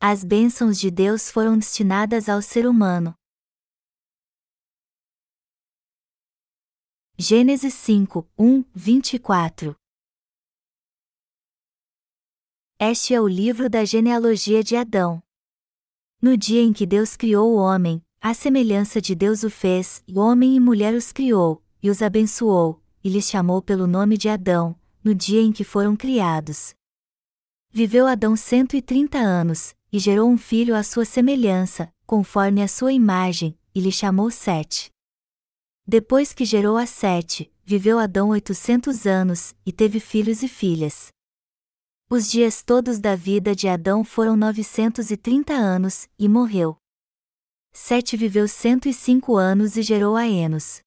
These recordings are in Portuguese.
As bênçãos de Deus foram destinadas ao ser humano. Gênesis 5, 1, 24 Este é o livro da genealogia de Adão. No dia em que Deus criou o homem, a semelhança de Deus o fez, e homem e mulher os criou, e os abençoou, e lhes chamou pelo nome de Adão, no dia em que foram criados. Viveu Adão cento e trinta anos, e gerou um filho à sua semelhança, conforme a sua imagem, e lhe chamou Sete. Depois que gerou a Sete, viveu Adão oitocentos anos, e teve filhos e filhas. Os dias todos da vida de Adão foram novecentos e trinta anos, e morreu. Sete viveu cento e cinco anos e gerou a Enos.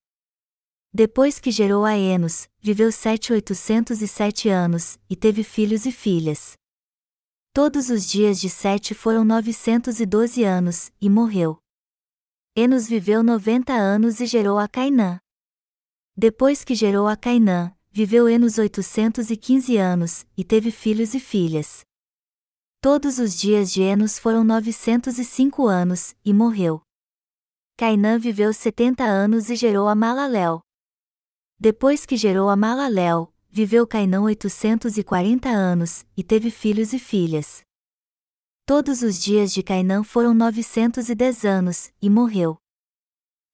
Depois que gerou a Enos, viveu Sete oitocentos e sete anos, e teve filhos e filhas. Todos os dias de Sete foram novecentos e doze anos, e morreu. Enos viveu noventa anos e gerou a Cainã. Depois que gerou a Cainã, viveu Enos oitocentos e quinze anos, e teve filhos e filhas. Todos os dias de Enos foram novecentos e cinco anos, e morreu. Cainã viveu setenta anos e gerou a Malaléu. Depois que gerou a Malaléu, viveu Cainã oitocentos e quarenta anos, e teve filhos e filhas. Todos os dias de Cainã foram 910 anos, e morreu.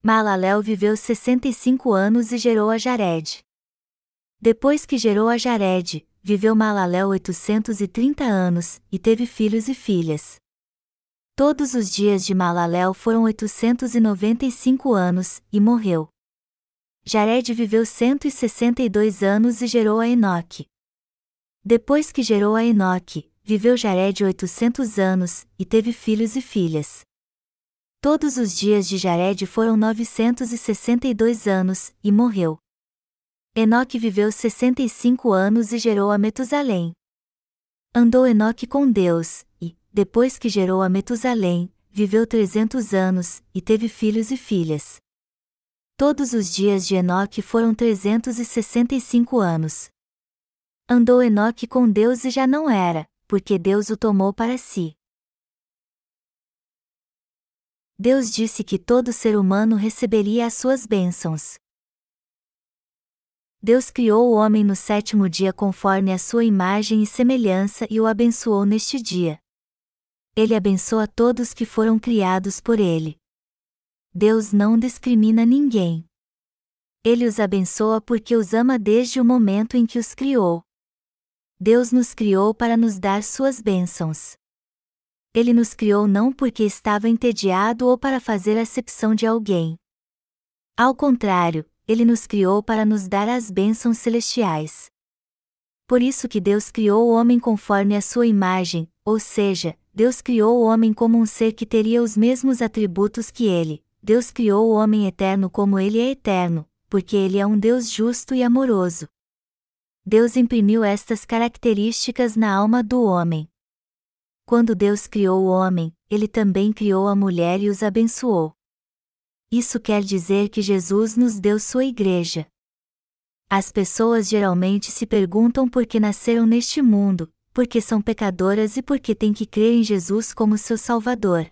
Malaléu viveu 65 anos e gerou a Jared. Depois que gerou a Jared, viveu Malaléu 830 anos, e teve filhos e filhas. Todos os dias de Malaléu foram 895 anos, e morreu. Jared viveu 162 anos e gerou a Enoque. Depois que gerou a Enoque, viveu Jared 800 anos, e teve filhos e filhas. Todos os dias de Jared foram 962 anos, e morreu. Enoque viveu 65 anos e gerou a Metusalém. Andou Enoque com Deus, e, depois que gerou a Metusalém, viveu 300 anos, e teve filhos e filhas. Todos os dias de Enoque foram 365 anos. Andou Enoque com Deus e já não era, porque Deus o tomou para si. Deus disse que todo ser humano receberia as suas bênçãos. Deus criou o homem no sétimo dia conforme a sua imagem e semelhança e o abençoou neste dia. Ele abençoa todos que foram criados por ele. Deus não discrimina ninguém. Ele os abençoa porque os ama desde o momento em que os criou. Deus nos criou para nos dar suas bênçãos. Ele nos criou não porque estava entediado ou para fazer acepção de alguém. Ao contrário, ele nos criou para nos dar as bênçãos celestiais. Por isso que Deus criou o homem conforme a sua imagem, ou seja, Deus criou o homem como um ser que teria os mesmos atributos que ele. Deus criou o homem eterno como ele é eterno, porque ele é um Deus justo e amoroso. Deus imprimiu estas características na alma do homem. Quando Deus criou o homem, ele também criou a mulher e os abençoou. Isso quer dizer que Jesus nos deu sua igreja. As pessoas geralmente se perguntam por que nasceram neste mundo, por que são pecadoras e por que têm que crer em Jesus como seu Salvador.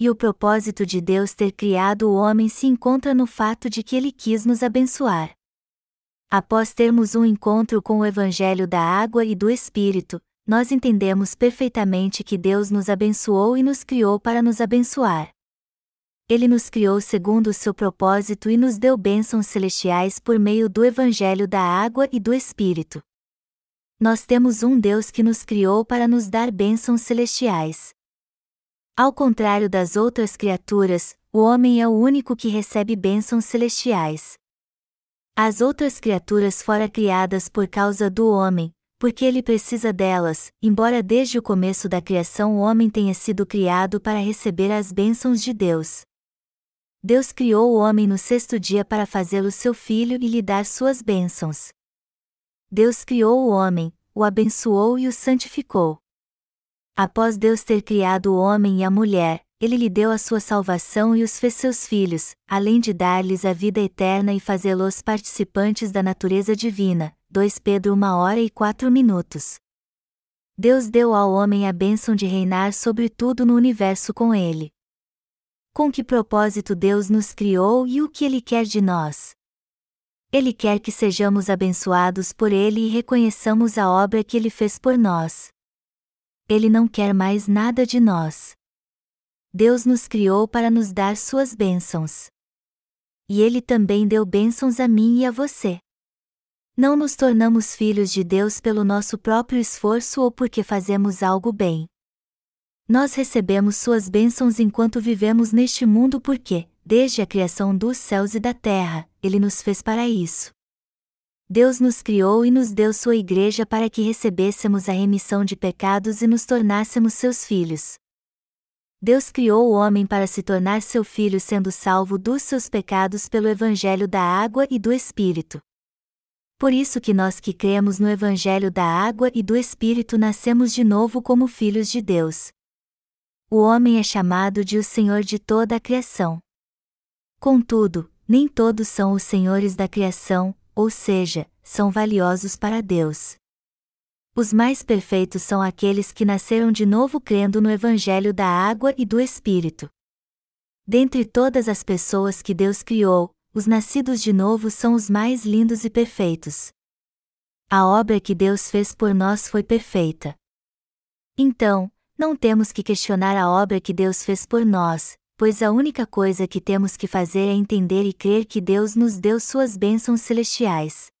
E o propósito de Deus ter criado o homem se encontra no fato de que ele quis nos abençoar. Após termos um encontro com o Evangelho da Água e do Espírito, nós entendemos perfeitamente que Deus nos abençoou e nos criou para nos abençoar. Ele nos criou segundo o seu propósito e nos deu bênçãos celestiais por meio do Evangelho da Água e do Espírito. Nós temos um Deus que nos criou para nos dar bênçãos celestiais. Ao contrário das outras criaturas, o homem é o único que recebe bênçãos celestiais. As outras criaturas foram criadas por causa do homem, porque ele precisa delas, embora desde o começo da criação o homem tenha sido criado para receber as bênçãos de Deus. Deus criou o homem no sexto dia para fazê-lo seu filho e lhe dar suas bênçãos. Deus criou o homem, o abençoou e o santificou. Após Deus ter criado o homem e a mulher, ele lhe deu a sua salvação e os fez seus filhos, além de dar-lhes a vida eterna e fazê-los participantes da natureza divina. 2 Pedro 1 hora e 4 minutos. Deus deu ao homem a bênção de reinar sobre tudo no universo com ele. Com que propósito Deus nos criou e o que Ele quer de nós? Ele quer que sejamos abençoados por Ele e reconheçamos a obra que Ele fez por nós. Ele não quer mais nada de nós. Deus nos criou para nos dar suas bênçãos. E Ele também deu bênçãos a mim e a você. Não nos tornamos filhos de Deus pelo nosso próprio esforço ou porque fazemos algo bem. Nós recebemos suas bênçãos enquanto vivemos neste mundo porque, desde a criação dos céus e da terra, Ele nos fez para isso. Deus nos criou e nos deu sua igreja para que recebêssemos a remissão de pecados e nos tornássemos seus filhos. Deus criou o homem para se tornar seu filho sendo salvo dos seus pecados pelo evangelho da água e do Espírito. Por isso que nós que cremos no Evangelho da água e do Espírito nascemos de novo como filhos de Deus. O homem é chamado de o Senhor de toda a criação. Contudo, nem todos são os senhores da criação, ou seja, são valiosos para Deus. Os mais perfeitos são aqueles que nasceram de novo crendo no Evangelho da água e do Espírito. Dentre todas as pessoas que Deus criou, os nascidos de novo são os mais lindos e perfeitos. A obra que Deus fez por nós foi perfeita. Então, não temos que questionar a obra que Deus fez por nós, pois a única coisa que temos que fazer é entender e crer que Deus nos deu suas bênçãos celestiais.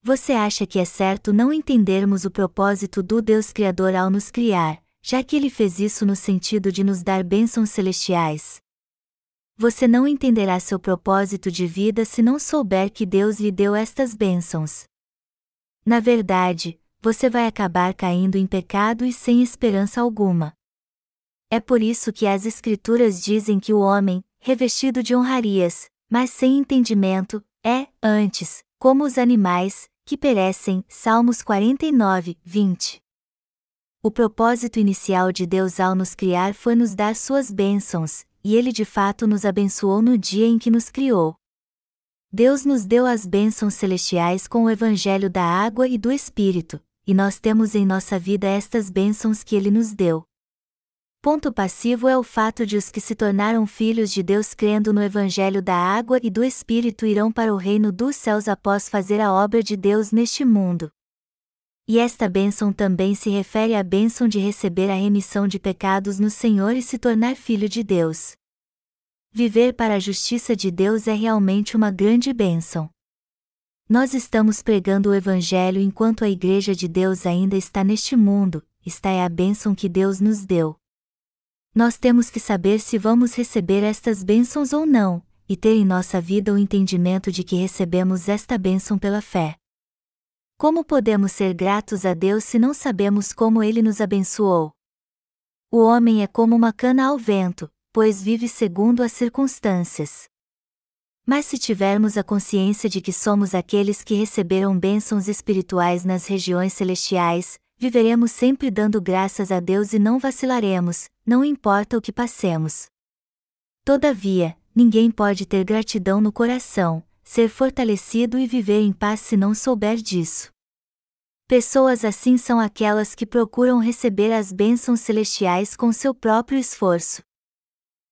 Você acha que é certo não entendermos o propósito do Deus Criador ao nos criar, já que ele fez isso no sentido de nos dar bênçãos celestiais? Você não entenderá seu propósito de vida se não souber que Deus lhe deu estas bênçãos. Na verdade, você vai acabar caindo em pecado e sem esperança alguma. É por isso que as Escrituras dizem que o homem, revestido de honrarias, mas sem entendimento, é, antes, como os animais, que perecem. Salmos 49, 20. O propósito inicial de Deus ao nos criar foi nos dar suas bênçãos, e Ele de fato nos abençoou no dia em que nos criou. Deus nos deu as bênçãos celestiais com o Evangelho da água e do Espírito, e nós temos em nossa vida estas bênçãos que Ele nos deu. Ponto passivo é o fato de os que se tornaram filhos de Deus crendo no Evangelho da água e do Espírito irão para o reino dos céus após fazer a obra de Deus neste mundo. E esta bênção também se refere à bênção de receber a remissão de pecados no Senhor e se tornar filho de Deus. Viver para a justiça de Deus é realmente uma grande bênção. Nós estamos pregando o Evangelho enquanto a Igreja de Deus ainda está neste mundo, esta é a bênção que Deus nos deu. Nós temos que saber se vamos receber estas bênçãos ou não, e ter em nossa vida o entendimento de que recebemos esta bênção pela fé. Como podemos ser gratos a Deus se não sabemos como Ele nos abençoou? O homem é como uma cana ao vento, pois vive segundo as circunstâncias. Mas se tivermos a consciência de que somos aqueles que receberam bênçãos espirituais nas regiões celestiais, viveremos sempre dando graças a Deus e não vacilaremos, não importa o que passemos. Todavia, ninguém pode ter gratidão no coração, ser fortalecido e viver em paz se não souber disso. Pessoas assim são aquelas que procuram receber as bênçãos celestiais com seu próprio esforço.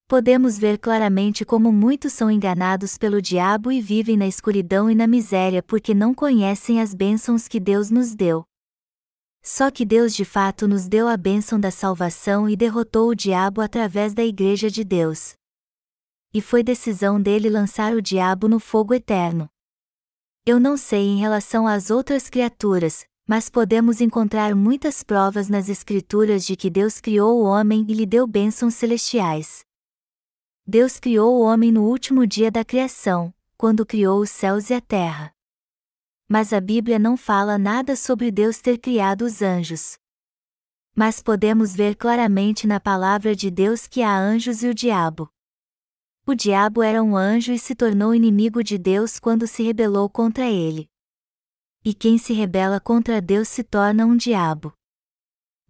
Podemos ver claramente como muitos são enganados pelo diabo e vivem na escuridão e na miséria porque não conhecem as bênçãos que Deus nos deu. Só que Deus de fato nos deu a bênção da salvação e derrotou o diabo através da Igreja de Deus e foi decisão dele lançar o diabo no fogo eterno. Eu não sei em relação às outras criaturas, mas podemos encontrar muitas provas nas Escrituras de que Deus criou o homem e lhe deu bênçãos celestiais. Deus criou o homem no último dia da criação, quando criou os céus e a terra. Mas a Bíblia não fala nada sobre Deus ter criado os anjos. Mas podemos ver claramente na palavra de Deus que há anjos e o diabo. O diabo era um anjo e se tornou inimigo de Deus quando se rebelou contra ele. E quem se rebela contra Deus se torna um diabo.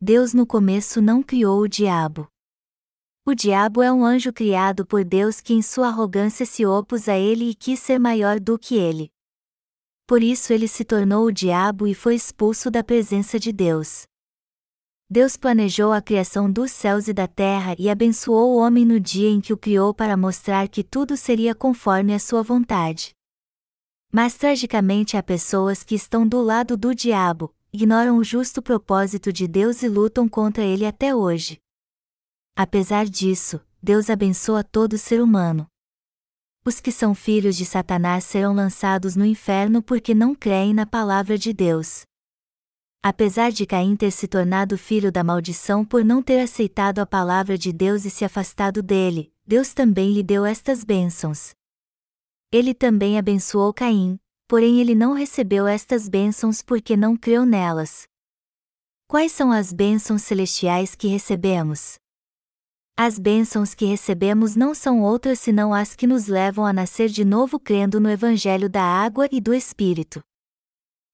Deus no começo não criou o diabo. O diabo é um anjo criado por Deus que em sua arrogância se opôs a ele e quis ser maior do que ele. Por isso ele se tornou o diabo e foi expulso da presença de Deus. Deus planejou a criação dos céus e da terra e abençoou o homem no dia em que o criou para mostrar que tudo seria conforme a sua vontade. Mas tragicamente há pessoas que estão do lado do diabo, ignoram o justo propósito de Deus e lutam contra ele até hoje. Apesar disso, Deus abençoa todo ser humano. Os que são filhos de Satanás serão lançados no inferno porque não creem na palavra de Deus. Apesar de Caim ter se tornado filho da maldição por não ter aceitado a palavra de Deus e se afastado dele, Deus também lhe deu estas bênçãos. Ele também abençoou Caim, porém ele não recebeu estas bênçãos porque não creu nelas. Quais são as bênçãos celestiais que recebemos? As bênçãos que recebemos não são outras senão as que nos levam a nascer de novo crendo no Evangelho da água e do Espírito.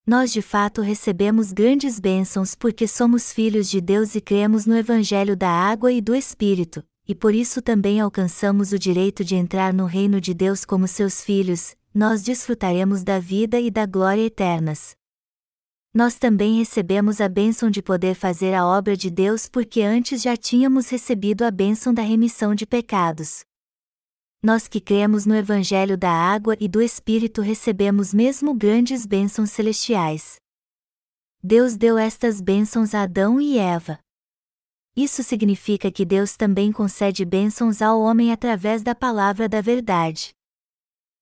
Nós de fato recebemos grandes bênçãos porque somos filhos de Deus e cremos no Evangelho da água e do Espírito, e por isso também alcançamos o direito de entrar no reino de Deus como seus filhos, nós desfrutaremos da vida e da glória eternas. Nós também recebemos a bênção de poder fazer a obra de Deus porque antes já tínhamos recebido a bênção da remissão de pecados. Nós que cremos no Evangelho da água e do Espírito recebemos mesmo grandes bênçãos celestiais. Deus deu estas bênçãos a Adão e Eva. Isso significa que Deus também concede bênçãos ao homem através da palavra da verdade.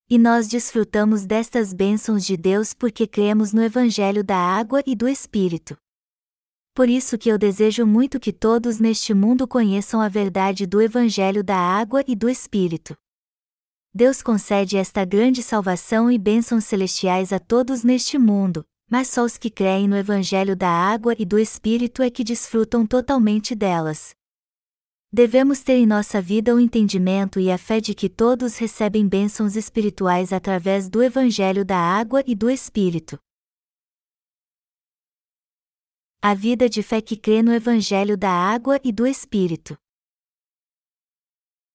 E nós desfrutamos destas bênçãos de Deus porque cremos no Evangelho da água e do Espírito. Por isso que eu desejo muito que todos neste mundo conheçam a verdade do Evangelho da água e do Espírito. Deus concede esta grande salvação e bênçãos celestiais a todos neste mundo, mas só os que creem no Evangelho da água e do Espírito é que desfrutam totalmente delas. Devemos ter em nossa vida o entendimento e a fé de que todos recebem bênçãos espirituais através do Evangelho da água e do Espírito. A vida de fé que crê no Evangelho da água e do Espírito.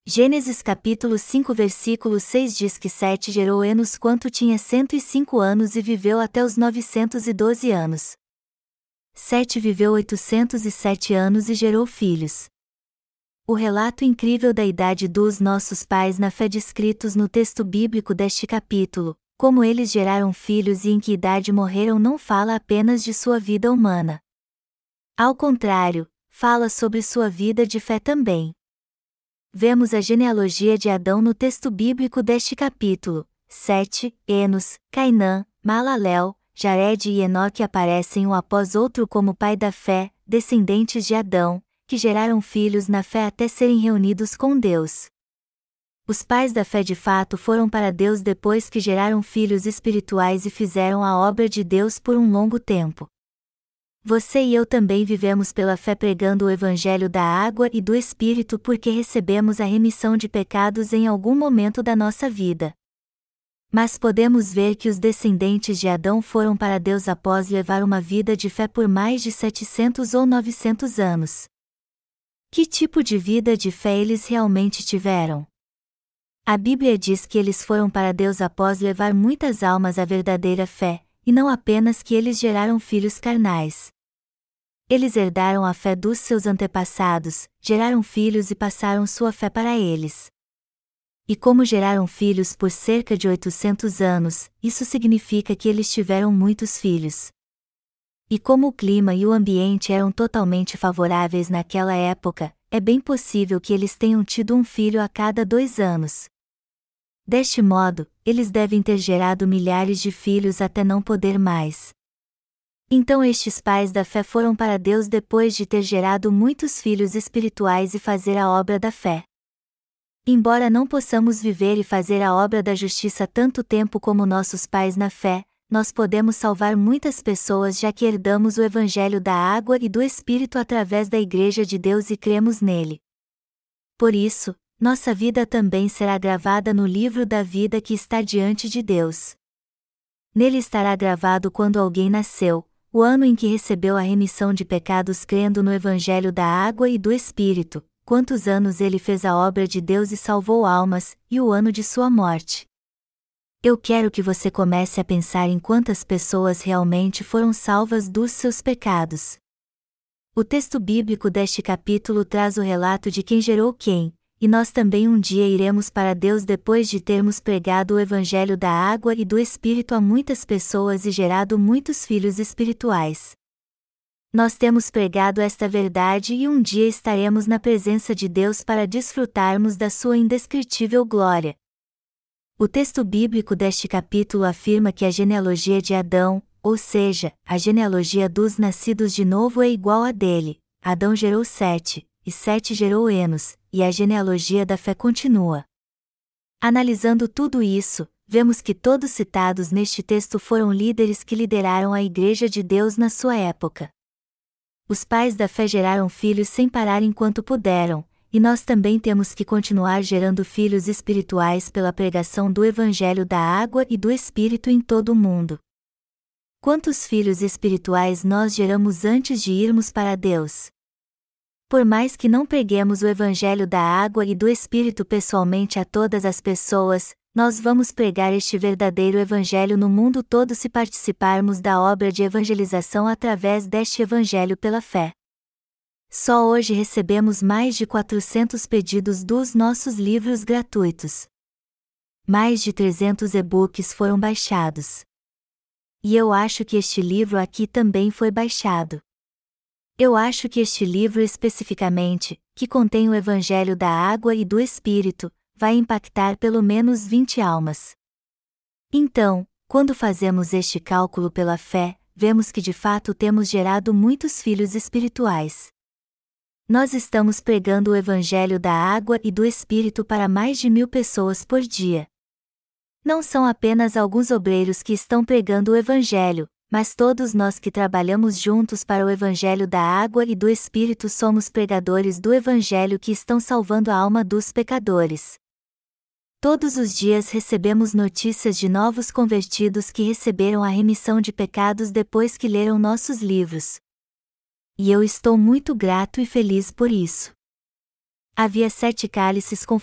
Gênesis capítulo 5 versículo 6 diz que Sete gerou Enos quanto tinha 105 anos e viveu até os 912 anos. Sete viveu 807 anos e gerou filhos. O relato incrível da idade dos nossos pais na fé descritos no texto bíblico deste capítulo, como eles geraram filhos e em que idade morreram não fala apenas de sua vida humana. Ao contrário, fala sobre sua vida de fé também vemos a genealogia de Adão no texto bíblico deste capítulo. 7. Enos, Cainã, Malalel, Jared e Enoque aparecem um após outro como pai da fé, descendentes de Adão, que geraram filhos na fé até serem reunidos com Deus. Os pais da fé de fato foram para Deus depois que geraram filhos espirituais e fizeram a obra de Deus por um longo tempo. Você e eu também vivemos pela fé pregando o Evangelho da água e do Espírito porque recebemos a remissão de pecados em algum momento da nossa vida. Mas podemos ver que os descendentes de Adão foram para Deus após levar uma vida de fé por mais de 700 ou 900 anos. Que tipo de vida de fé eles realmente tiveram? A Bíblia diz que eles foram para Deus após levar muitas almas à verdadeira fé, e não apenas que eles geraram filhos carnais. Eles herdaram a fé dos seus antepassados, geraram filhos e passaram sua fé para eles. E como geraram filhos por cerca de 800 anos, isso significa que eles tiveram muitos filhos. E como o clima e o ambiente eram totalmente favoráveis naquela época, é bem possível que eles tenham tido um filho a cada dois anos. Deste modo, eles devem ter gerado milhares de filhos até não poder mais. Então estes pais da fé foram para Deus depois de ter gerado muitos filhos espirituais e fazer a obra da fé. Embora não possamos viver e fazer a obra da justiça tanto tempo como nossos pais na fé, nós podemos salvar muitas pessoas já que herdamos o Evangelho da água e do Espírito através da Igreja de Deus e cremos nele. Por isso, nossa vida também será gravada no livro da vida que está diante de Deus. Nele estará gravado quando alguém nasceu, o ano em que recebeu a remissão de pecados crendo no Evangelho da água e do Espírito, quantos anos ele fez a obra de Deus e salvou almas, e o ano de sua morte. Eu quero que você comece a pensar em quantas pessoas realmente foram salvas dos seus pecados. O texto bíblico deste capítulo traz o relato de quem gerou quem, e nós também um dia iremos para Deus depois de termos pregado o Evangelho da água e do Espírito a muitas pessoas e gerado muitos filhos espirituais. Nós temos pregado esta verdade e um dia estaremos na presença de Deus para desfrutarmos da sua indescritível glória. O texto bíblico deste capítulo afirma que a genealogia de Adão, ou seja, a genealogia dos nascidos de novo é igual à dele. Adão gerou Sete, e Sete gerou Enos, e a genealogia da fé continua. Analisando tudo isso, vemos que todos citados neste texto foram líderes que lideraram a Igreja de Deus na sua época. Os pais da fé geraram filhos sem parar enquanto puderam, e nós também temos que continuar gerando filhos espirituais pela pregação do Evangelho da água e do Espírito em todo o mundo. Quantos filhos espirituais nós geramos antes de irmos para Deus? Por mais que não preguemos o Evangelho da água e do Espírito pessoalmente a todas as pessoas, nós vamos pregar este verdadeiro Evangelho no mundo todo se participarmos da obra de evangelização através deste Evangelho pela fé. Só hoje recebemos mais de 400 pedidos dos nossos livros gratuitos. Mais de 300 e-books foram baixados. E eu acho que este livro aqui também foi baixado. Eu acho que este livro especificamente, que contém o Evangelho da Água e do Espírito, vai impactar pelo menos 20 almas. Então, quando fazemos este cálculo pela fé, vemos que de fato temos gerado muitos filhos espirituais. Nós estamos pregando o Evangelho da Água e do Espírito para mais de mil pessoas por dia. Não são apenas alguns obreiros que estão pregando o Evangelho, mas todos nós que trabalhamos juntos para o Evangelho da água e do Espírito somos pregadores do Evangelho que estão salvando a alma dos pecadores. Todos os dias recebemos notícias de novos convertidos que receberam a remissão de pecados depois que leram nossos livros. E eu estou muito grato e feliz por isso. Havia sete cálices com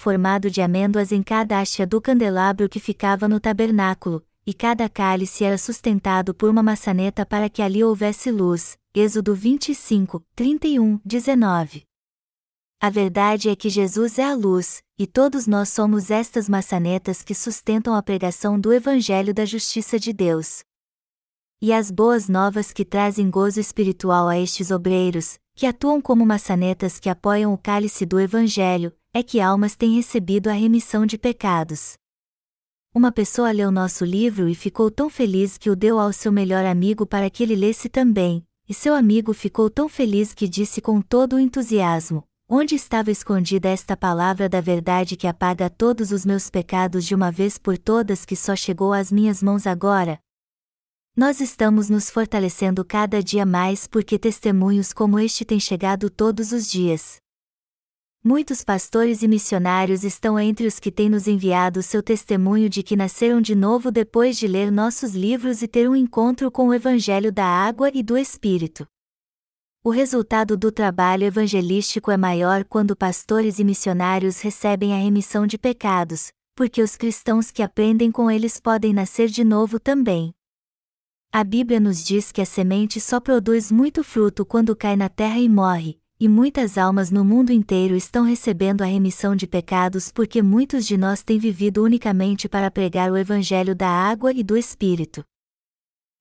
de amêndoas em cada haste do candelabro que ficava no tabernáculo, e cada cálice era sustentado por uma maçaneta para que ali houvesse luz. Êxodo 25, 31, 19. A verdade é que Jesus é a luz, e todos nós somos estas maçanetas que sustentam a pregação do Evangelho da Justiça de Deus. E as boas novas que trazem gozo espiritual a estes obreiros, que atuam como maçanetas que apoiam o cálice do Evangelho, é que almas têm recebido a remissão de pecados. Uma pessoa leu nosso livro e ficou tão feliz que o deu ao seu melhor amigo para que ele lesse também, e seu amigo ficou tão feliz que disse com todo o entusiasmo: Onde estava escondida esta palavra da verdade que apaga todos os meus pecados de uma vez por todas que só chegou às minhas mãos agora? Nós estamos nos fortalecendo cada dia mais porque testemunhos como este têm chegado todos os dias. Muitos pastores e missionários estão entre os que têm nos enviado seu testemunho de que nasceram de novo depois de ler nossos livros e ter um encontro com o Evangelho da Água e do Espírito. O resultado do trabalho evangelístico é maior quando pastores e missionários recebem a remissão de pecados, porque os cristãos que aprendem com eles podem nascer de novo também. A Bíblia nos diz que a semente só produz muito fruto quando cai na terra e morre, e muitas almas no mundo inteiro estão recebendo a remissão de pecados porque muitos de nós têm vivido unicamente para pregar o Evangelho da água e do Espírito.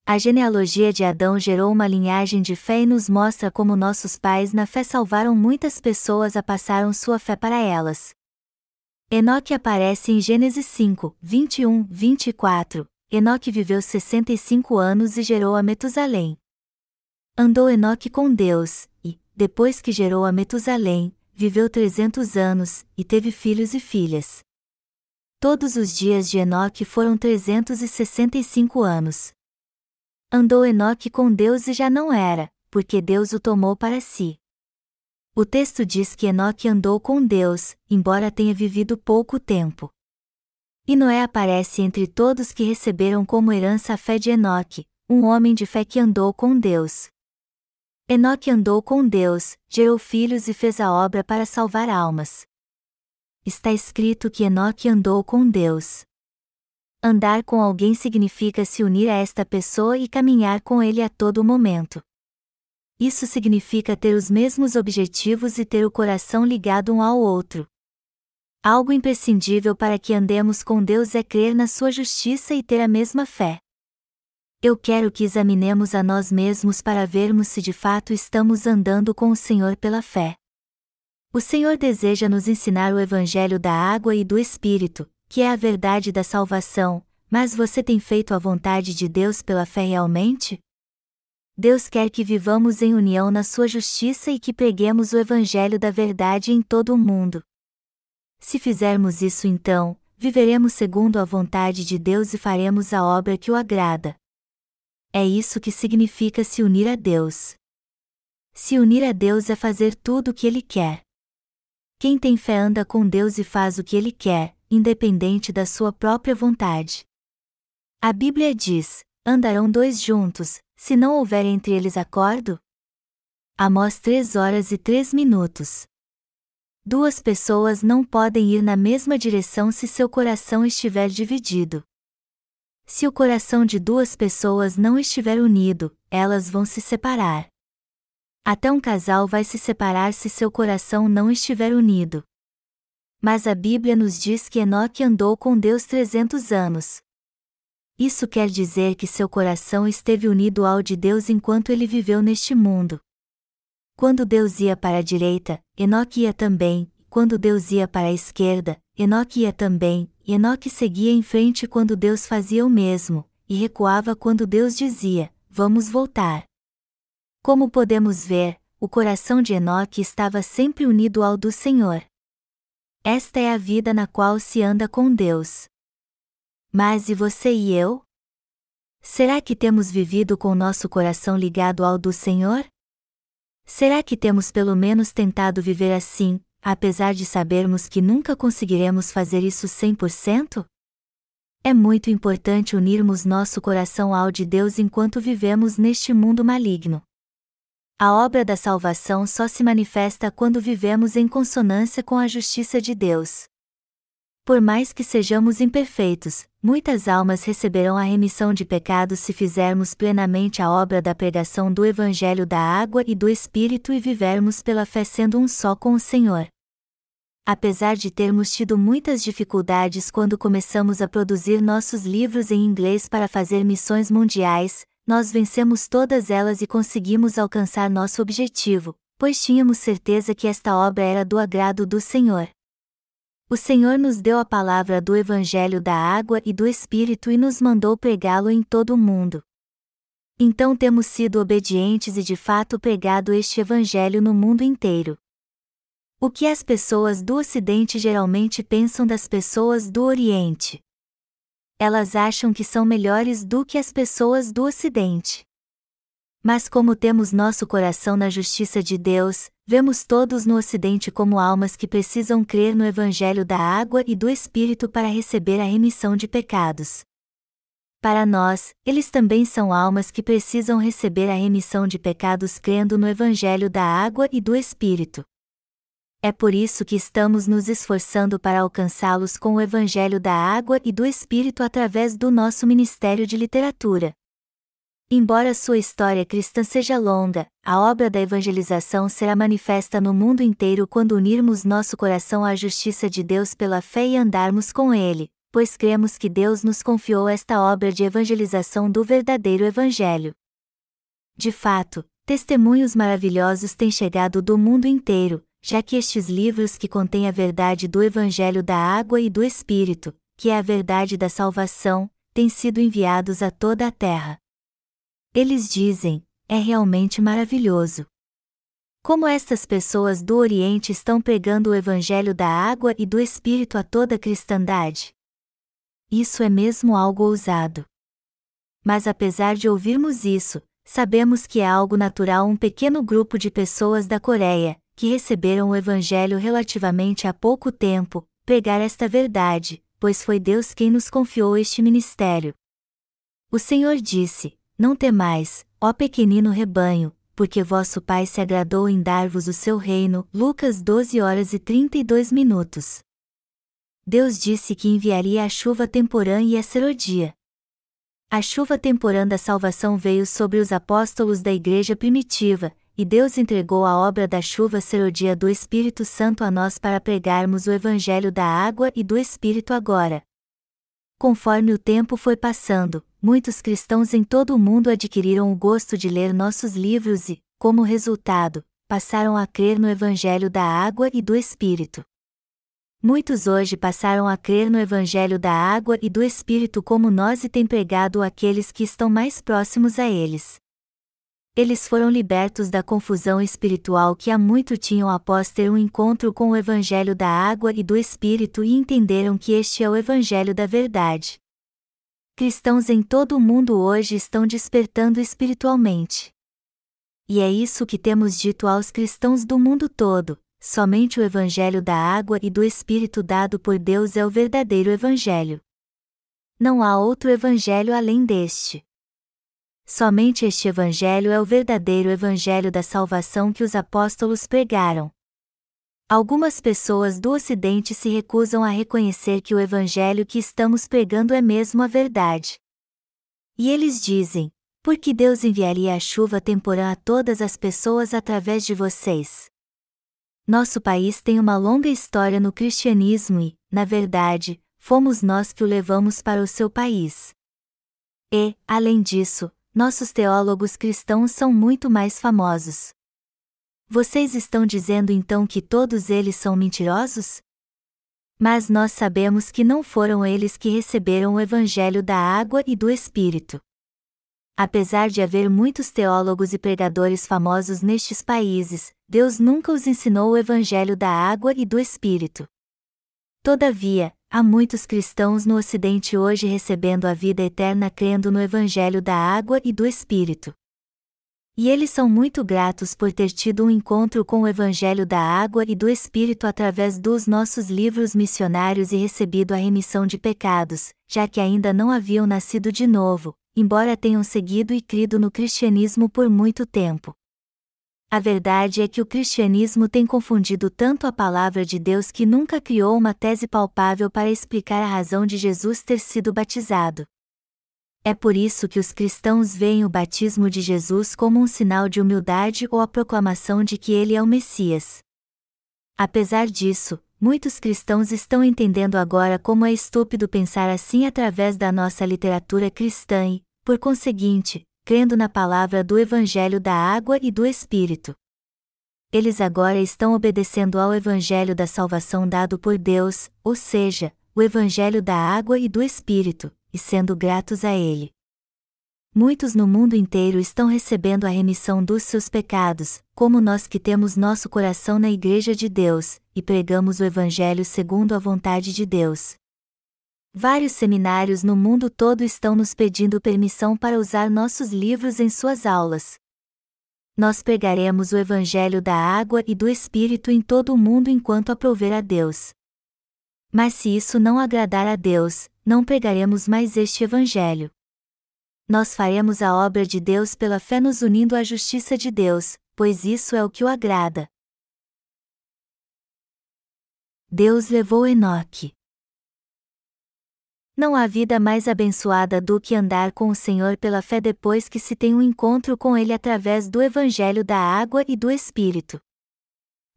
A genealogia de Adão gerou uma linhagem de fé e nos mostra como nossos pais na fé salvaram muitas pessoas a passaram sua fé para elas. Enoque aparece em Gênesis 5, 21, 24, Enoque viveu 65 anos e gerou a Metusalém. Andou Enoque com Deus, e, depois que gerou a Metusalém, viveu 300 anos, e teve filhos e filhas. Todos os dias de Enoque foram 365 anos. Andou Enoque com Deus e já não era, porque Deus o tomou para si. O texto diz que Enoque andou com Deus, embora tenha vivido pouco tempo. E Noé aparece entre todos que receberam como herança a fé de Enoque, um homem de fé que andou com Deus. Enoque andou com Deus, gerou filhos e fez a obra para salvar almas. Está escrito que Enoque andou com Deus. Andar com alguém significa se unir a esta pessoa e caminhar com ele a todo momento. isso significa ter os mesmos objetivos e ter o coração ligado um ao outro. Algo imprescindível para que andemos com Deus é crer na sua justiça e ter a mesma fé. Eu quero que examinemos a nós mesmos para vermos se de fato estamos andando com o Senhor pela fé. O Senhor deseja nos ensinar o Evangelho da água e do Espírito, que é a verdade da salvação, mas você tem feito a vontade de Deus pela fé realmente? Deus quer que vivamos em união na sua justiça e que preguemos o Evangelho da verdade em todo o mundo. Se fizermos isso então, viveremos segundo a vontade de Deus e faremos a obra que o agrada. É isso que significa se unir a Deus. Se unir a Deus é fazer tudo o que Ele quer. Quem tem fé anda com Deus e faz o que Ele quer, independente da sua própria vontade. A Bíblia diz: andarão dois juntos, se não houver entre eles acordo? Amós 3 horas e 3 minutos. Duas pessoas não podem ir na mesma direção se seu coração estiver dividido. Se o coração de duas pessoas não estiver unido, elas vão se separar. Até um casal vai se separar se seu coração não estiver unido. Mas a Bíblia nos diz que Enoque andou com Deus 300 anos. Isso quer dizer que seu coração esteve unido ao de Deus enquanto ele viveu neste mundo. Quando Deus ia para a direita, Enoque ia também, quando Deus ia para a esquerda, Enoque ia também, e Enoque seguia em frente quando Deus fazia o mesmo, e recuava quando Deus dizia: Vamos voltar. Como podemos ver, o coração de Enoque estava sempre unido ao do Senhor. Esta é a vida na qual se anda com Deus. Mas e você e eu? Será que temos vivido com nosso coração ligado ao do Senhor? Será que temos pelo menos tentado viver assim, apesar de sabermos que nunca conseguiremos fazer isso 100%? É muito importante unirmos nosso coração ao de Deus enquanto vivemos neste mundo maligno. A obra da salvação só se manifesta quando vivemos em consonância com a justiça de Deus. Por mais que sejamos imperfeitos, muitas almas receberão a remissão de pecados se fizermos plenamente a obra da pregação do Evangelho da água e do Espírito e vivermos pela fé sendo um só com o Senhor. Apesar de termos tido muitas dificuldades quando começamos a produzir nossos livros em inglês para fazer missões mundiais, nós vencemos todas elas e conseguimos alcançar nosso objetivo, pois tínhamos certeza que esta obra era do agrado do Senhor. O Senhor nos deu a palavra do Evangelho da água e do Espírito e nos mandou pregá-lo em todo o mundo. Então temos sido obedientes e de fato pregado este Evangelho no mundo inteiro. O que as pessoas do Ocidente geralmente pensam das pessoas do Oriente? Elas acham que são melhores do que as pessoas do Ocidente. Mas como temos nosso coração na justiça de Deus, vemos todos no Ocidente como almas que precisam crer no Evangelho da água e do Espírito para receber a remissão de pecados. Para nós, eles também são almas que precisam receber a remissão de pecados crendo no Evangelho da água e do Espírito. É por isso que estamos nos esforçando para alcançá-los com o Evangelho da água e do Espírito através do nosso Ministério de Literatura. Embora sua história cristã seja longa, a obra da evangelização será manifesta no mundo inteiro quando unirmos nosso coração à justiça de Deus pela fé e andarmos com Ele, pois cremos que Deus nos confiou esta obra de evangelização do verdadeiro Evangelho. De fato, testemunhos maravilhosos têm chegado do mundo inteiro, já que estes livros que contêm a verdade do Evangelho da água e do Espírito, que é a verdade da salvação, têm sido enviados a toda a terra. Eles dizem: é realmente maravilhoso. Como estas pessoas do Oriente estão pregando o Evangelho da água e do Espírito a toda a cristandade? Isso é mesmo algo ousado. Mas apesar de ouvirmos isso, sabemos que é algo natural um pequeno grupo de pessoas da Coreia, que receberam o Evangelho relativamente há pouco tempo, pregar esta verdade, pois foi Deus quem nos confiou este ministério. O Senhor disse: não temais, ó pequenino rebanho, porque vosso Pai se agradou em dar-vos o seu reino. Lucas 12 horas e 32 minutos. Deus disse que enviaria a chuva temporã e a serodia. A chuva temporã da salvação veio sobre os apóstolos da igreja primitiva, e Deus entregou a obra da chuva ser o dia do Espírito Santo a nós para pregarmos o Evangelho da água e do Espírito agora. Conforme o tempo foi passando, muitos cristãos em todo o mundo adquiriram o gosto de ler nossos livros e, como resultado, passaram a crer no Evangelho da água e do Espírito. Muitos hoje passaram a crer no Evangelho da água e do Espírito como nós e têm pregado àqueles que estão mais próximos a eles eles foram libertos da confusão espiritual que há muito tinham após ter um encontro com o Evangelho da água e do Espírito e entenderam que este é o Evangelho da verdade. Cristãos em todo o mundo hoje estão despertando espiritualmente. E é isso que temos dito aos cristãos do mundo todo: somente o Evangelho da água e do Espírito dado por Deus é o verdadeiro Evangelho. Não há outro Evangelho além deste. Somente este Evangelho é o verdadeiro Evangelho da salvação que os apóstolos pregaram. Algumas pessoas do Ocidente se recusam a reconhecer que o Evangelho que estamos pregando é mesmo a verdade. E eles dizem: por que Deus enviaria a chuva temporã a todas as pessoas através de vocês? Nosso país tem uma longa história no cristianismo e, na verdade, fomos nós que o levamos para o seu país. E, além disso, nossos teólogos cristãos são muito mais famosos. Vocês estão dizendo então que todos eles são mentirosos? Mas nós sabemos que não foram eles que receberam o Evangelho da água e do Espírito. Apesar de haver muitos teólogos e pregadores famosos nestes países, Deus nunca os ensinou o Evangelho da água e do Espírito. Todavia, Há muitos cristãos no Ocidente hoje recebendo a vida eterna crendo no Evangelho da água e do Espírito. E eles são muito gratos por ter tido um encontro com o Evangelho da água e do Espírito através dos nossos livros missionários e recebido a remissão de pecados, já que ainda não haviam nascido de novo, embora tenham seguido e crido no cristianismo por muito tempo. A verdade é que o cristianismo tem confundido tanto a palavra de Deus que nunca criou uma tese palpável para explicar a razão de Jesus ter sido batizado. É por isso que os cristãos veem o batismo de Jesus como um sinal de humildade ou a proclamação de que ele é o Messias. Apesar disso, muitos cristãos estão entendendo agora como é estúpido pensar assim através da nossa literatura cristã e, por conseguinte, crendo na palavra do Evangelho da água e do Espírito. Eles agora estão obedecendo ao Evangelho da salvação dado por Deus, ou seja, o Evangelho da água e do Espírito, e sendo gratos a Ele. Muitos no mundo inteiro estão recebendo a remissão dos seus pecados, como nós que temos nosso coração na Igreja de Deus, e pregamos o Evangelho segundo a vontade de Deus. Vários seminários no mundo todo estão nos pedindo permissão para usar nossos livros em suas aulas. Nós pregaremos o Evangelho da água e do Espírito em todo o mundo enquanto aprover a Deus. Mas se isso não agradar a Deus, não pregaremos mais este Evangelho. Nós faremos a obra de Deus pela fé nos unindo à justiça de Deus, pois isso é o que o agrada. Deus levou Enoque. Não há vida mais abençoada do que andar com o Senhor pela fé depois que se tem um encontro com Ele através do Evangelho da água e do Espírito.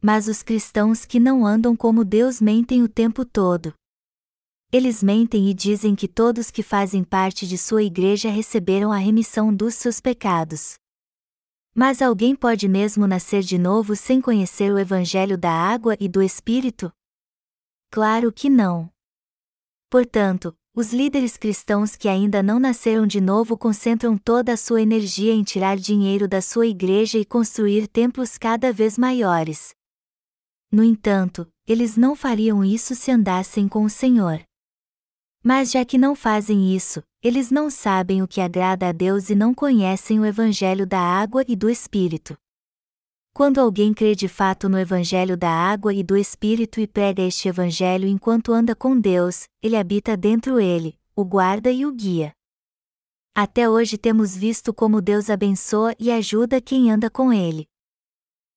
Mas os cristãos que não andam como Deus mentem o tempo todo. Eles mentem e dizem que todos que fazem parte de sua igreja receberam a remissão dos seus pecados. Mas alguém pode mesmo nascer de novo sem conhecer o Evangelho da água e do Espírito? Claro que não. Portanto, os líderes cristãos que ainda não nasceram de novo concentram toda a sua energia em tirar dinheiro da sua igreja e construir templos cada vez maiores. No entanto, eles não fariam isso se andassem com o Senhor. Mas já que não fazem isso, eles não sabem o que agrada a Deus e não conhecem o Evangelho da água e do Espírito. Quando alguém crê de fato no Evangelho da água e do Espírito e prega este Evangelho enquanto anda com Deus, ele habita dentro ele, o guarda e o guia. Até hoje temos visto como Deus abençoa e ajuda quem anda com ele.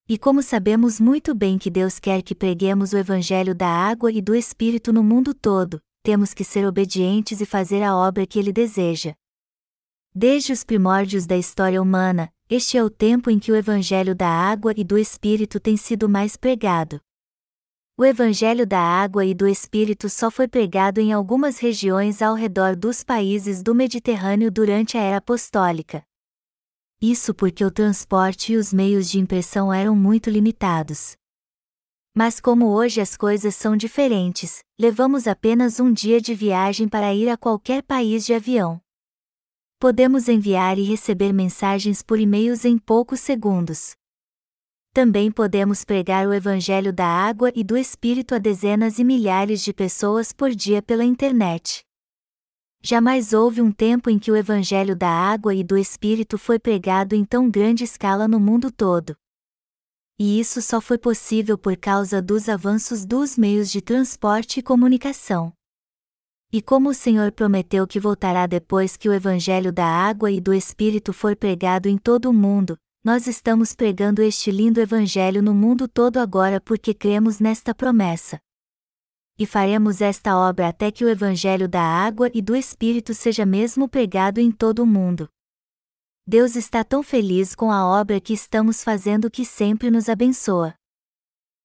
E como sabemos muito bem que Deus quer que preguemos o Evangelho da água e do Espírito no mundo todo, temos que ser obedientes e fazer a obra que ele deseja. Desde os primórdios da história humana, este é o tempo em que o Evangelho da água e do Espírito tem sido mais pregado. O Evangelho da água e do Espírito só foi pregado em algumas regiões ao redor dos países do Mediterrâneo durante a era apostólica. Isso porque o transporte e os meios de impressão eram muito limitados. Mas como hoje as coisas são diferentes, levamos apenas um dia de viagem para ir a qualquer país de avião. Podemos enviar e receber mensagens por e-mails em poucos segundos. Também podemos pregar o Evangelho da água e do Espírito a dezenas e milhares de pessoas por dia pela internet. Jamais houve um tempo em que o Evangelho da água e do Espírito foi pregado em tão grande escala no mundo todo. E isso só foi possível por causa dos avanços dos meios de transporte e comunicação. E como o Senhor prometeu que voltará depois que o Evangelho da água e do Espírito for pregado em todo o mundo, nós estamos pregando este lindo Evangelho no mundo todo agora porque cremos nesta promessa. E faremos esta obra até que o Evangelho da água e do Espírito seja mesmo pregado em todo o mundo. Deus está tão feliz com a obra que estamos fazendo que sempre nos abençoa.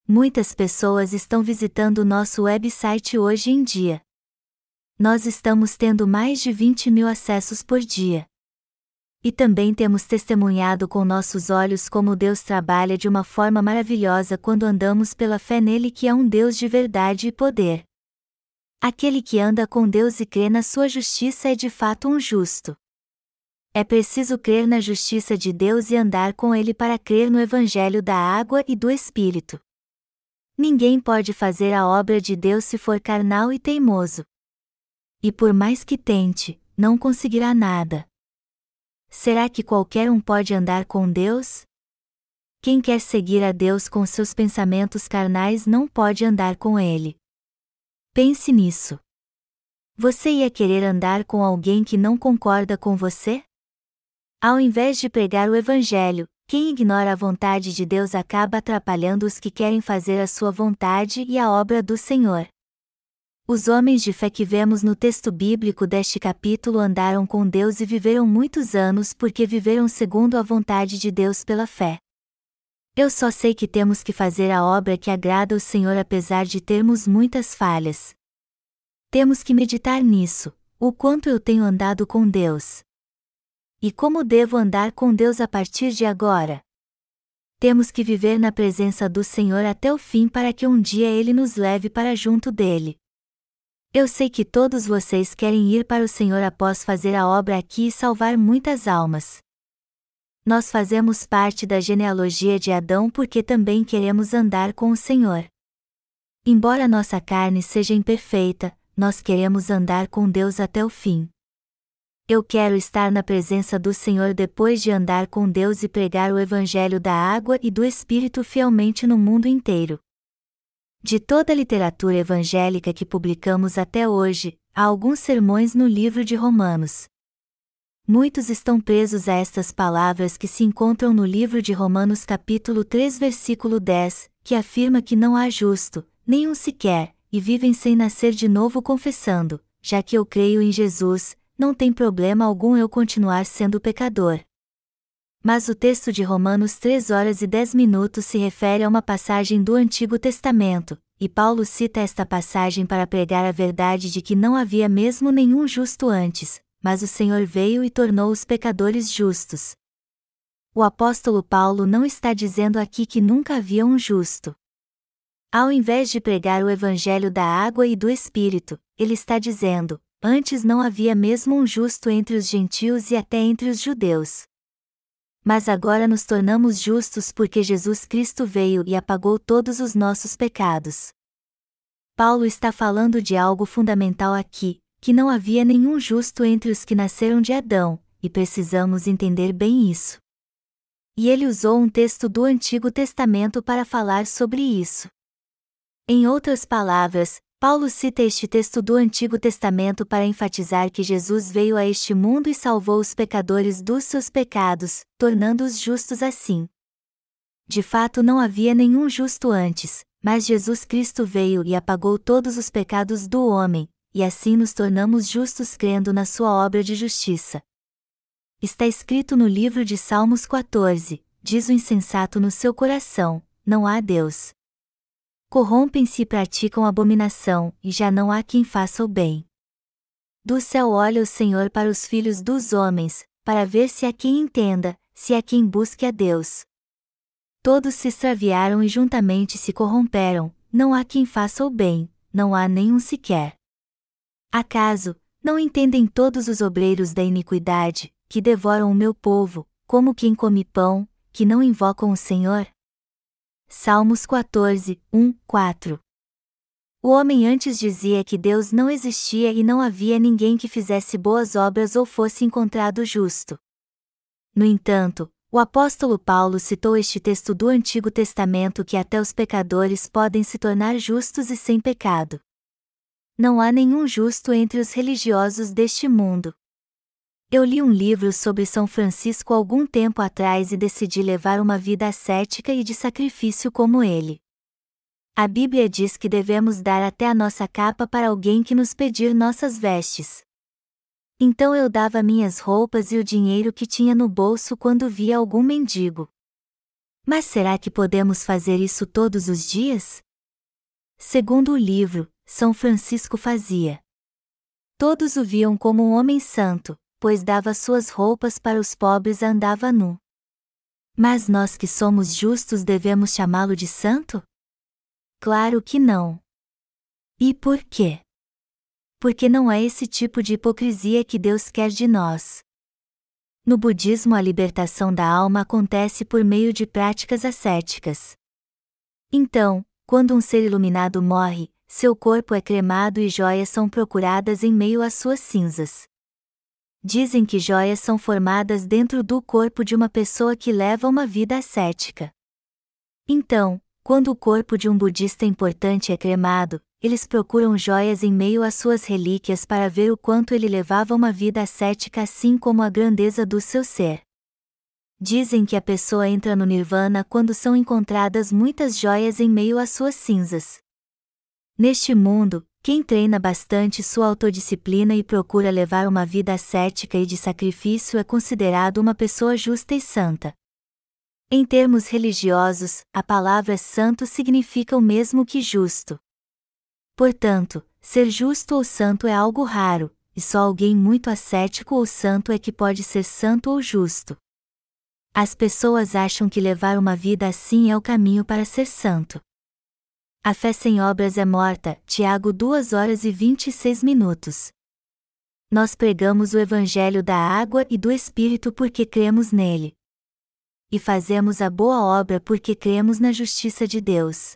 Muitas pessoas estão visitando nosso website hoje em dia nós estamos tendo mais de 20 mil acessos por dia. E também temos testemunhado com nossos olhos como Deus trabalha de uma forma maravilhosa quando andamos pela fé nele que é um Deus de verdade e poder. Aquele que anda com Deus e crê na sua justiça é de fato um justo. É preciso crer na justiça de Deus e andar com Ele para crer no Evangelho da água e do Espírito. Ninguém pode fazer a obra de Deus se for carnal e teimoso. E por mais que tente, não conseguirá nada. Será que qualquer um pode andar com Deus? Quem quer seguir a Deus com seus pensamentos carnais não pode andar com Ele. Pense nisso. Você ia querer andar com alguém que não concorda com você? Ao invés de pregar o Evangelho, quem ignora a vontade de Deus acaba atrapalhando os que querem fazer a sua vontade e a obra do Senhor. Os homens de fé que vemos no texto bíblico deste capítulo andaram com Deus e viveram muitos anos porque viveram segundo a vontade de Deus pela fé. Eu só sei que temos que fazer a obra que agrada ao Senhor apesar de termos muitas falhas. Temos que meditar nisso, o quanto eu tenho andado com Deus. E como devo andar com Deus a partir de agora? Temos que viver na presença do Senhor até o fim para que um dia Ele nos leve para junto dele. Eu sei que todos vocês querem ir para o Senhor após fazer a obra aqui e salvar muitas almas. Nós fazemos parte da genealogia de Adão porque também queremos andar com o Senhor. Embora nossa carne seja imperfeita, nós queremos andar com Deus até o fim. Eu quero estar na presença do Senhor depois de andar com Deus e pregar o Evangelho da água e do Espírito fielmente no mundo inteiro. De toda a literatura evangélica que publicamos até hoje, há alguns sermões no livro de Romanos. Muitos estão presos a estas palavras que se encontram no livro de Romanos capítulo 3 versículo 10, que afirma que não há justo, nenhum sequer, e vivem sem nascer de novo confessando, já que eu creio em Jesus, não tem problema algum eu continuar sendo pecador. Mas o texto de Romanos 3 horas e 10 minutos se refere a uma passagem do Antigo Testamento, e Paulo cita esta passagem para pregar a verdade de que não havia mesmo nenhum justo antes, mas o Senhor veio e tornou os pecadores justos. O apóstolo Paulo não está dizendo aqui que nunca havia um justo. Ao invés de pregar o evangelho da água e do Espírito, ele está dizendo: antes não havia mesmo um justo entre os gentios e até entre os judeus mas agora nos tornamos justos porque Jesus Cristo veio e apagou todos os nossos pecados. Paulo está falando de algo fundamental aqui, que não havia nenhum justo entre os que nasceram de Adão, e precisamos entender bem isso. E ele usou um texto do Antigo Testamento para falar sobre isso. Em outras palavras, Paulo cita este texto do Antigo Testamento para enfatizar que Jesus veio a este mundo e salvou os pecadores dos seus pecados, tornando-os justos assim. De fato, não havia nenhum justo antes, mas Jesus Cristo veio e apagou todos os pecados do homem, e assim nos tornamos justos crendo na sua obra de justiça. Está escrito no livro de Salmos 14: diz o insensato no seu coração: não há Deus. Corrompem-se e praticam abominação, e já não há quem faça o bem. Do céu olha o Senhor para os filhos dos homens, para ver se há quem entenda, se há quem busque a Deus. Todos se extraviaram e juntamente se corromperam, não há quem faça o bem, não há nenhum sequer. Acaso, não entendem todos os obreiros da iniquidade, que devoram o meu povo, como quem come pão, que não invocam o Senhor? Salmos 14, 1, 4 O homem antes dizia que Deus não existia e não havia ninguém que fizesse boas obras ou fosse encontrado justo. No entanto, o apóstolo Paulo citou este texto do Antigo Testamento que até os pecadores podem se tornar justos e sem pecado. Não há nenhum justo entre os religiosos deste mundo. Eu li um livro sobre São Francisco algum tempo atrás e decidi levar uma vida ascética e de sacrifício como ele. A Bíblia diz que devemos dar até a nossa capa para alguém que nos pedir nossas vestes. Então eu dava minhas roupas e o dinheiro que tinha no bolso quando via algum mendigo. Mas será que podemos fazer isso todos os dias? Segundo o livro, São Francisco fazia. Todos o viam como um homem santo, pois dava suas roupas para os pobres e andava nu. Mas nós que somos justos devemos chamá-lo de santo? Claro que não. E por quê? porque não é esse tipo de hipocrisia que Deus quer de nós. No budismo, a libertação da alma acontece por meio de práticas ascéticas. Então, quando um ser iluminado morre, seu corpo é cremado e joias são procuradas em meio às suas cinzas. Dizem que joias são formadas dentro do corpo de uma pessoa que leva uma vida ascética. Então, quando o corpo de um budista importante é cremado, eles procuram joias em meio às suas relíquias para ver o quanto ele levava uma vida ascética assim como a grandeza do seu ser. Dizem que a pessoa entra no nirvana quando são encontradas muitas joias em meio às suas cinzas. Neste mundo, quem treina bastante sua autodisciplina e procura levar uma vida ascética e de sacrifício é considerado uma pessoa justa e santa. Em termos religiosos, a palavra santo significa o mesmo que justo. Portanto, ser justo ou santo é algo raro, e só alguém muito ascético ou santo é que pode ser santo ou justo. As pessoas acham que levar uma vida assim é o caminho para ser santo. A fé sem obras é morta, Tiago 2 horas e 26 minutos. Nós pregamos o Evangelho da água e do Espírito porque cremos nele. E fazemos a boa obra porque cremos na justiça de Deus.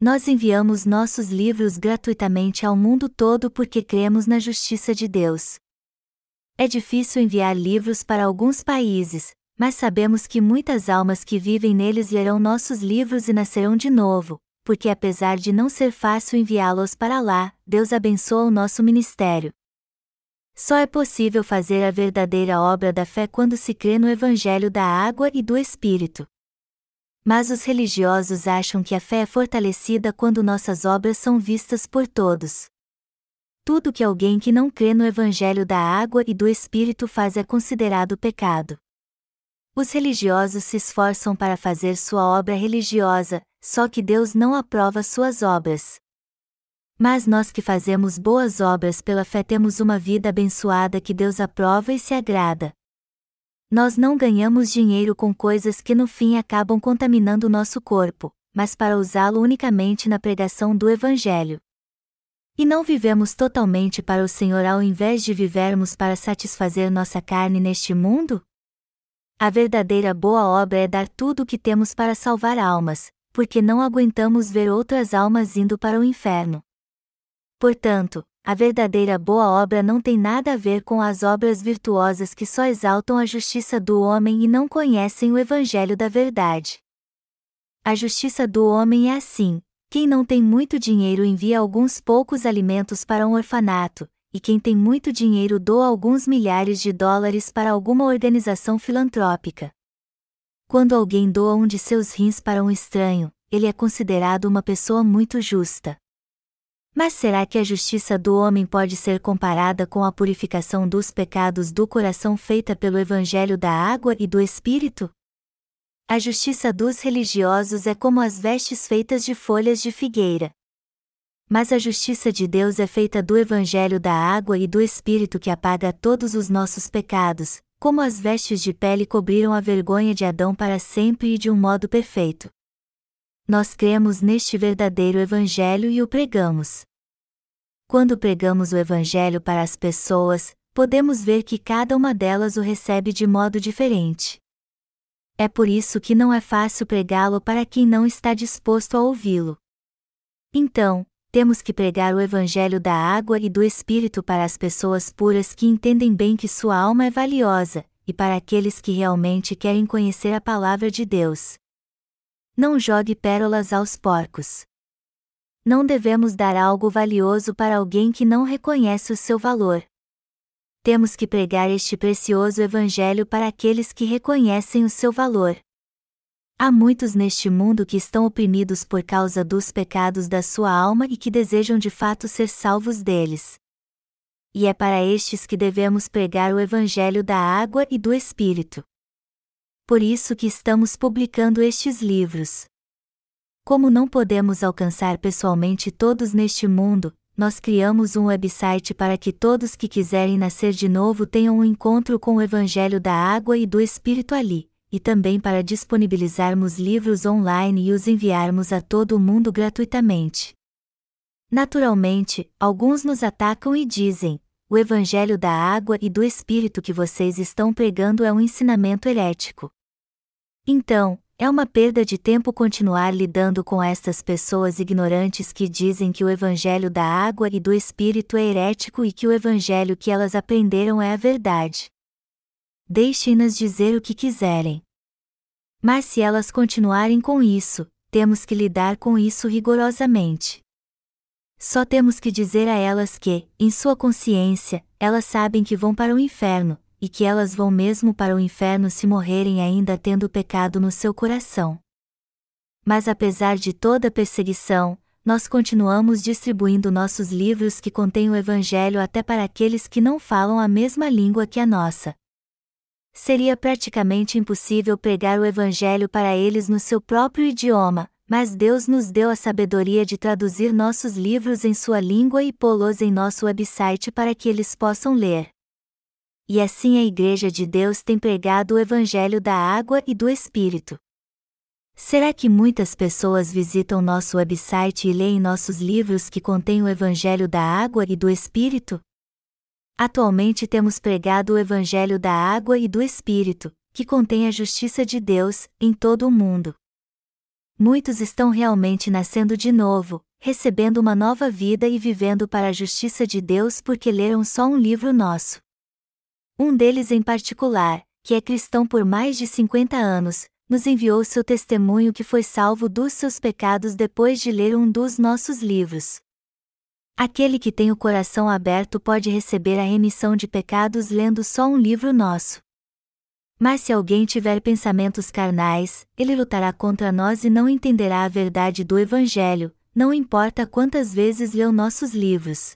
Nós enviamos nossos livros gratuitamente ao mundo todo porque cremos na justiça de Deus. É difícil enviar livros para alguns países, mas sabemos que muitas almas que vivem neles lerão nossos livros e nascerão de novo, porque apesar de não ser fácil enviá-los para lá, Deus abençoa o nosso ministério. Só é possível fazer a verdadeira obra da fé quando se crê no Evangelho da água e do Espírito. Mas os religiosos acham que a fé é fortalecida quando nossas obras são vistas por todos. Tudo que alguém que não crê no Evangelho da água e do Espírito faz é considerado pecado. Os religiosos se esforçam para fazer sua obra religiosa, só que Deus não aprova suas obras. Mas nós que fazemos boas obras pela fé temos uma vida abençoada que Deus aprova e se agrada. Nós não ganhamos dinheiro com coisas que no fim acabam contaminando o nosso corpo, mas para usá-lo unicamente na pregação do Evangelho. E não vivemos totalmente para o Senhor ao invés de vivermos para satisfazer nossa carne neste mundo? A verdadeira boa obra é dar tudo o que temos para salvar almas, porque não aguentamos ver outras almas indo para o inferno. Portanto, a verdadeira boa obra não tem nada a ver com as obras virtuosas que só exaltam a justiça do homem e não conhecem o Evangelho da verdade. A justiça do homem é assim: quem não tem muito dinheiro envia alguns poucos alimentos para um orfanato, e quem tem muito dinheiro doa alguns milhares de dólares para alguma organização filantrópica. Quando alguém doa um de seus rins para um estranho, ele é considerado uma pessoa muito justa. Mas será que a justiça do homem pode ser comparada com a purificação dos pecados do coração feita pelo Evangelho da água e do Espírito? A justiça dos religiosos é como as vestes feitas de folhas de figueira. Mas a justiça de Deus é feita do Evangelho da água e do Espírito que apaga todos os nossos pecados, como as vestes de pele cobriram a vergonha de Adão para sempre e de um modo perfeito. Nós cremos neste verdadeiro Evangelho e o pregamos. Quando pregamos o Evangelho para as pessoas, podemos ver que cada uma delas o recebe de modo diferente. É por isso que não é fácil pregá-lo para quem não está disposto a ouvi-lo. Então, temos que pregar o Evangelho da água e do Espírito para as pessoas puras que entendem bem que sua alma é valiosa, e para aqueles que realmente querem conhecer a palavra de Deus. Não jogue pérolas aos porcos. Não devemos dar algo valioso para alguém que não reconhece o seu valor. Temos que pregar este precioso Evangelho para aqueles que reconhecem o seu valor. Há muitos neste mundo que estão oprimidos por causa dos pecados da sua alma e que desejam de fato ser salvos deles. E é para estes que devemos pregar o Evangelho da água e do Espírito. Por isso que estamos publicando estes livros. Como não podemos alcançar pessoalmente todos neste mundo, nós criamos um website para que todos que quiserem nascer de novo tenham um encontro com o Evangelho da água e do Espírito ali e também para disponibilizarmos livros online e os enviarmos a todo o mundo gratuitamente. Naturalmente, alguns nos atacam e dizem: o Evangelho da água e do Espírito que vocês estão pregando é um ensinamento herético. Então, é uma perda de tempo continuar lidando com estas pessoas ignorantes que dizem que o Evangelho da água e do Espírito é herético e que o Evangelho que elas aprenderam é a verdade. Deixem-nas dizer o que quiserem. Mas se elas continuarem com isso, temos que lidar com isso rigorosamente. Só temos que dizer a elas que, em sua consciência, elas sabem que vão para o inferno, e que elas vão mesmo para o inferno se morrerem ainda tendo pecado no seu coração. Mas apesar de toda perseguição, nós continuamos distribuindo nossos livros que contêm o Evangelho até para aqueles que não falam a mesma língua que a nossa. Seria praticamente impossível pregar o Evangelho para eles no seu próprio idioma, mas Deus nos deu a sabedoria de traduzir nossos livros em sua língua e pô-los em nosso website para que eles possam ler. E assim a Igreja de Deus tem pregado o Evangelho da água e do Espírito. Será que muitas pessoas visitam nosso website e leem nossos livros que contêm o Evangelho da água e do Espírito? Atualmente temos pregado o Evangelho da água e do Espírito, que contém a justiça de Deus, em todo o mundo. Muitos estão realmente nascendo de novo, recebendo uma nova vida e vivendo para a justiça de Deus porque leram só um livro nosso. Um deles em particular, que é cristão por mais de 50 anos, nos enviou seu testemunho que foi salvo dos seus pecados depois de ler um dos nossos livros. Aquele que tem o coração aberto pode receber a remissão de pecados lendo só um livro nosso. Mas se alguém tiver pensamentos carnais, ele lutará contra nós e não entenderá a verdade do Evangelho, não importa quantas vezes leu nossos livros.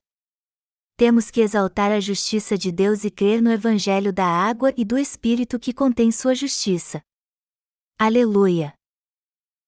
Temos que exaltar a justiça de Deus e crer no Evangelho da água e do Espírito que contém sua justiça. Aleluia!